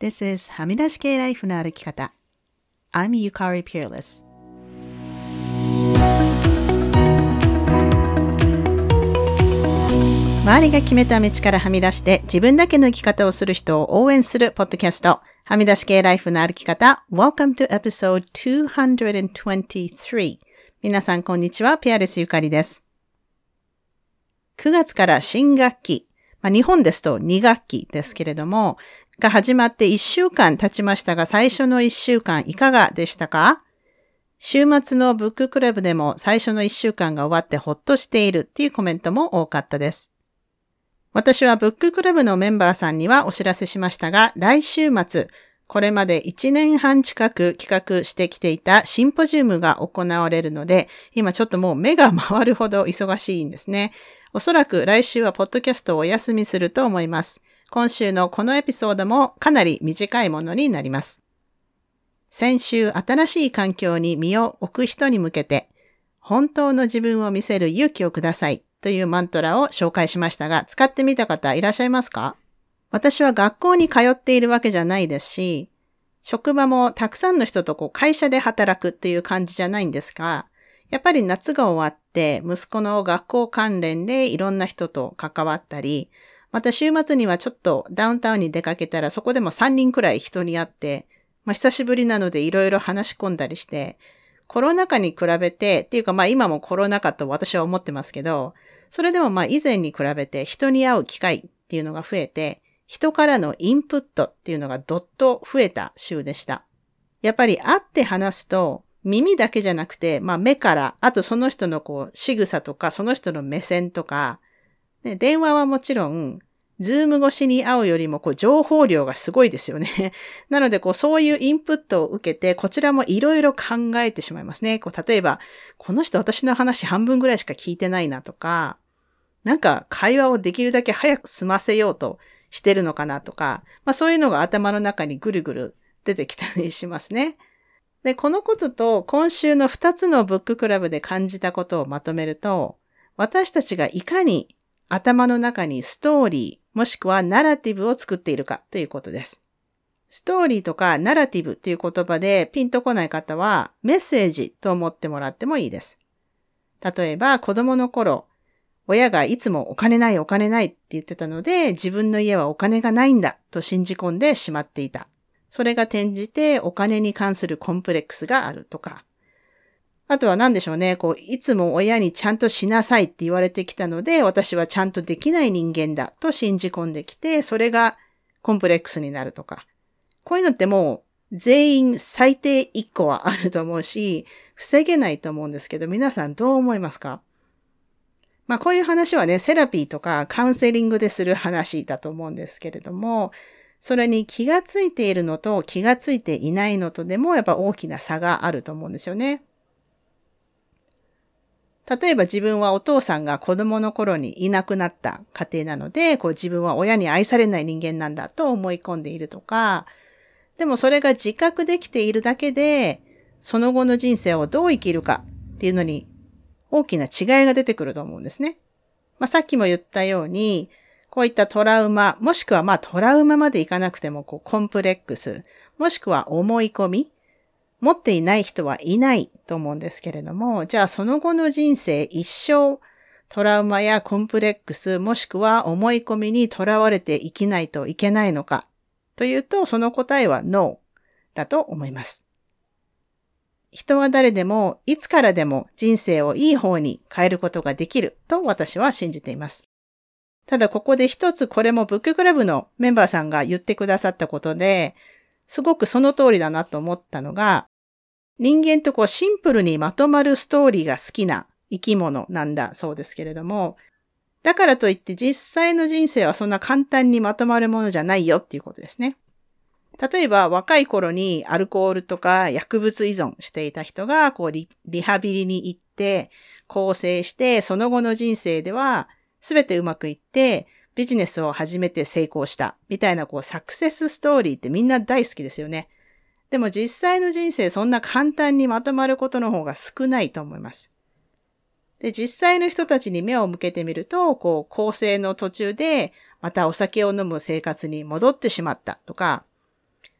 This is はみ出し系ライフの歩き方。I'm Yukari Peerless. 周りが決めた道からはみ出して自分だけの生き方をする人を応援するポッドキャスト。はみ出し系ライフの歩き方。Welcome to episode 223. 皆さんこんにちは。ピアレスゆかりです。9月から新学期。まあ、日本ですと2学期ですけれども、が始まって1週間経ちましたが、最初の1週間いかがでしたか？週末のブッククラブでも最初の1週間が終わってほっとしているっていうコメントも多かったです。私はブッククラブのメンバーさんにはお知らせしましたが、来週末、これまで1年半近く企画してきていたシンポジウムが行われるので、今ちょっともう目が回るほど忙しいんですね。おそらく来週はポッドキャストをお休みすると思います。今週のこのエピソードもかなり短いものになります。先週、新しい環境に身を置く人に向けて、本当の自分を見せる勇気をくださいというマントラを紹介しましたが、使ってみた方いらっしゃいますか？私は学校に通っているわけじゃないですし、職場もたくさんの人とこう会社で働くっていう感じじゃないんですが、やっぱり夏が終わって息子の学校関連でいろんな人と関わったり、また週末にはちょっとダウンタウンに出かけたらそこでも3人くらい人に会って、まあ久しぶりなのでいろいろ話し込んだりして、コロナ禍に比べて、っていうかまあ今もコロナ禍と私は思ってますけど、それでもまあ以前に比べて人に会う機会っていうのが増えて、人からのインプットっていうのがどっと増えた週でした。やっぱり会って話すと、耳だけじゃなくて、まあ目から、あとその人のこう仕草とか、その人の目線とか、ね、電話はもちろん、ズーム越しに会うよりもこう情報量がすごいですよね。なのでこうそういうインプットを受けてこちらもいろいろ考えてしまいますね。こう例えば、この人私の話半分ぐらいしか聞いてないなとか、なんか会話をできるだけ早く済ませようとしてるのかなとか、まあそういうのが頭の中にぐるぐる出てきたりしますね。で、このことと今週の2つのブッククラブで感じたことをまとめると、私たちがいかに頭の中にストーリー、もしくはナラティブを作っているかということです。ストーリーとかナラティブという言葉でピンとこない方はメッセージと思ってもらってもいいです。例えば子供の頃、親がいつもお金ないお金ないって言ってたので自分の家はお金がないんだと信じ込んでしまっていた。それが転じてお金に関するコンプレックスがあるとか、あとは何でしょうね。こう、いつも親にちゃんとしなさいって言われてきたので、私はちゃんとできない人間だと信じ込んできて、それがコンプレックスになるとか。こういうのってもう全員最低1個はあると思うし、防げないと思うんですけど、皆さんどう思いますか？まあこういう話はね、セラピーとかカウンセリングでする話だと思うんですけれども、それに気がついているのと気がついていないのとでもやっぱ大きな差があると思うんですよね。例えば自分はお父さんが子供の頃にいなくなった家庭なので、こう自分は親に愛されない人間なんだと思い込んでいるとか、でもそれが自覚できているだけで、その後の人生をどう生きるかっていうのに大きな違いが出てくると思うんですね。まあ、さっきも言ったように、こういったトラウマ、もしくはまあトラウマまでいかなくてもこうコンプレックス、もしくは思い込み、持っていない人はいないと思うんですけれども、じゃあその後の人生一生トラウマやコンプレックスもしくは思い込みにとらわれて生きないといけないのかというと、その答えは No だと思います。人は誰でもいつからでも人生をいい方に変えることができると私は信じています。ただここで一つこれもブッククラブのメンバーさんが言ってくださったことで、すごくその通りだなと思ったのが、人間とこうシンプルにまとまるストーリーが好きな生き物なんだそうですけれども、だからといって実際の人生はそんな簡単にまとまるものじゃないよっていうことですね。例えば若い頃にアルコールとか薬物依存していた人がこうリハビリに行って構成してその後の人生では全てうまくいってビジネスを始めて成功したみたいなこうサクセスストーリーってみんな大好きですよね。でも実際の人生そんな簡単にまとまることの方が少ないと思います。で、実際の人たちに目を向けてみると、こう、構成の途中で、またお酒を飲む生活に戻ってしまったとか、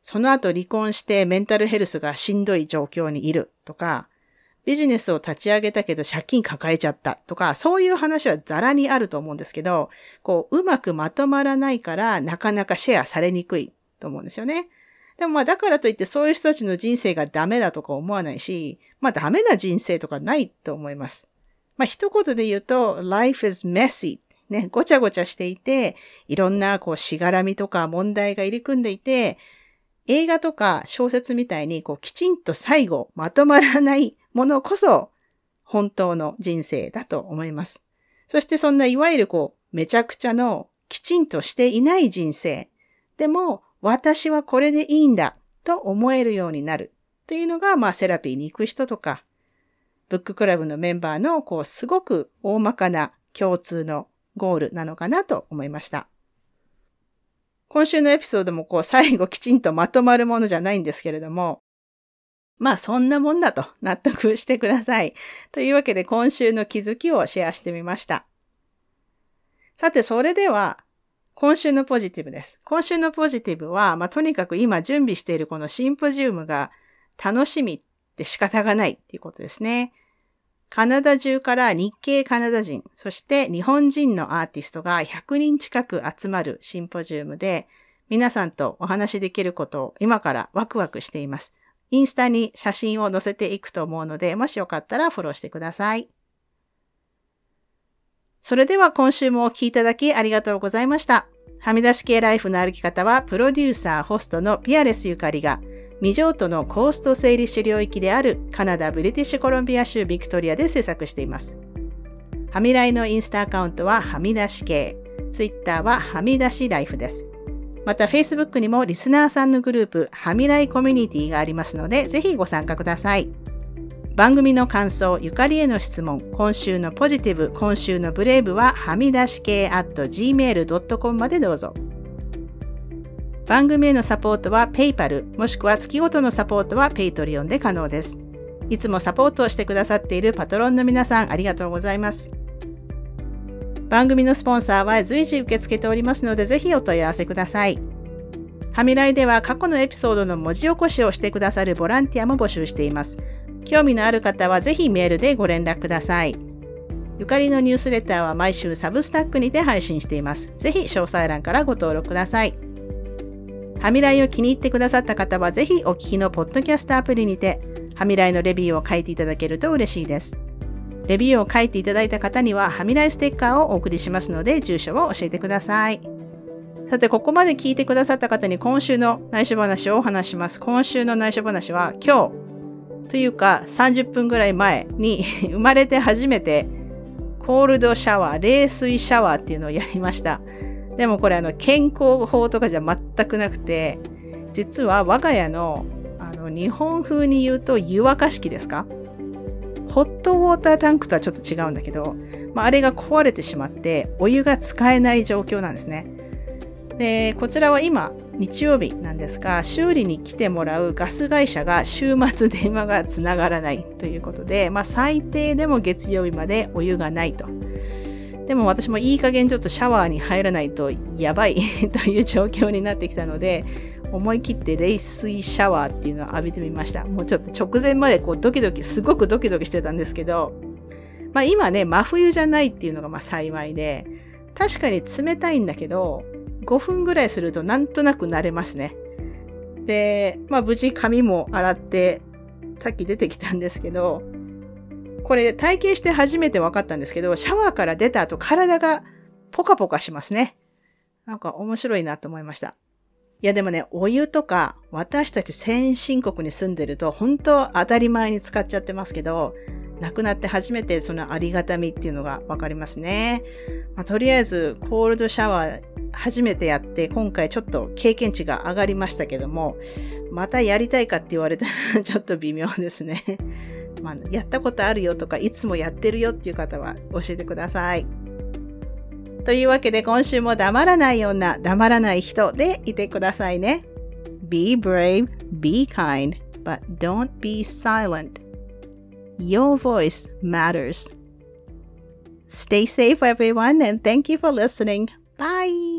その後離婚してメンタルヘルスがしんどい状況にいるとか、ビジネスを立ち上げたけど借金抱えちゃったとか、そういう話はザラにあると思うんですけど、こう、うまくまとまらないからなかなかシェアされにくいと思うんですよね。でもまあだからといってそういう人たちの人生がダメだとか思わないし、まあダメな人生とかないと思います。まあ一言で言うと、life is messy ね、ごちゃごちゃしていて、いろんなこうしがらみとか問題が入り組んでいて、映画とか小説みたいにこうきちんと最後まとまらないものこそ本当の人生だと思います。そしてそんないわゆるこうめちゃくちゃのきちんとしていない人生。でも私はこれでいいんだと思えるようになるっていうのがまあセラピーに行く人とかブッククラブのメンバーのこうすごく大まかな共通のゴールなのかなと思いました。今週のエピソードもこう最後きちんとまとまるものじゃないんですけれども、まあそんなもんだと納得してください。というわけで今週の気づきをシェアしてみました。さてそれでは今週のポジティブです。今週のポジティブは、まあとにかく今準備しているこのシンポジウムが楽しみって仕方がないっていうことですね。カナダ中から日系カナダ人、そして日本人のアーティストが100人近く集まるシンポジウムで、皆さんとお話しできることを今からワクワクしています。インスタに写真を載せていくと思うので、もしよかったらフォローしてください。それでは今週もお聴きいただきありがとうございました。はみ出し系ライフの歩き方は、プロデューサー、ホストのピアレスゆかりが、未譲渡のコースト整理主領域であるカナダ・ブリティッシュコロンビア州ビクトリアで制作しています。はみらいのインスタアカウントははみ出し系、ツイッターははみ出しライフです。また Facebook にもリスナーさんのグループはみらいコミュニティがありますので、ぜひご参加ください。番組の感想、ゆかりへの質問、今週のポジティブ、今週のブレイブははみ出し系 at gmail.com までどうぞ。番組へのサポートは PayPal もしくは月ごとのサポートは Patreon で可能です。いつもサポートをしてくださっているパトロンの皆さんありがとうございます。番組のスポンサーは随時受け付けておりますのでぜひお問い合わせください。はみらいでは過去のエピソードの文字起こしをしてくださるボランティアも募集しています。興味のある方はぜひメールでご連絡ください。ゆかりのニュースレターは毎週サブスタックにて配信しています。ぜひ詳細欄からご登録ください。はみらいを気に入ってくださった方は、ぜひお聞きのポッドキャストアプリにて、はみらいのレビューを書いていただけると嬉しいです。レビューを書いていただいた方には、はみらいステッカーをお送りしますので、住所を教えてください。さて、ここまで聞いてくださった方に今週の内緒話をお話します。今週の内緒話は、今日、というか30分ぐらい前に 生まれて初めて、コールドシャワー、冷水シャワーっていうのをやりました。でもこれあの健康法とかじゃ全くなくて、実は我が家のあの日本風に言うと湯沸かし器ですか？ホットウォータータンクとはちょっと違うんだけど、まあ、あれが壊れてしまってお湯が使えない状況なんですね。で、こちらは今日曜日なんですが、修理に来てもらうガス会社が週末電話がつながらないということで、まあ最低でも月曜日までお湯がないと。でも私もいい加減ちょっとシャワーに入らないとやばい という状況になってきたので、思い切って冷水シャワーっていうのを浴びてみました。もうちょっと直前までこうドキドキ、すごくドキドキしてたんですけど、まあ今ね、真冬じゃないっていうのがまあ幸いで、確かに冷たいんだけど、5分ぐらいするとなんとなく慣れますね。で、まあ無事髪も洗って、さっき出てきたんですけど、これ体験して初めて分かったんですけど、シャワーから出た後体がポカポカしますね。なんか面白いなと思いました。いやでもね、お湯とか私たち先進国に住んでると本当当たり前に使っちゃってますけど、亡くなって初めてそのありがたみっていうのがわかりますね。まあ、とりあえずコールドシャワー初めてやって今回ちょっと経験値が上がりましたけども、またやりたいかって言われたら ちょっと微妙ですね。まあ、やったことあるよとか、いつもやってるよっていう方は教えてください。というわけで今週も黙らない女、黙らない人でいてくださいね。Be brave, be kind, but don't be silent. Your voice matters. Stay safe, everyone, and thank you for listening. Bye.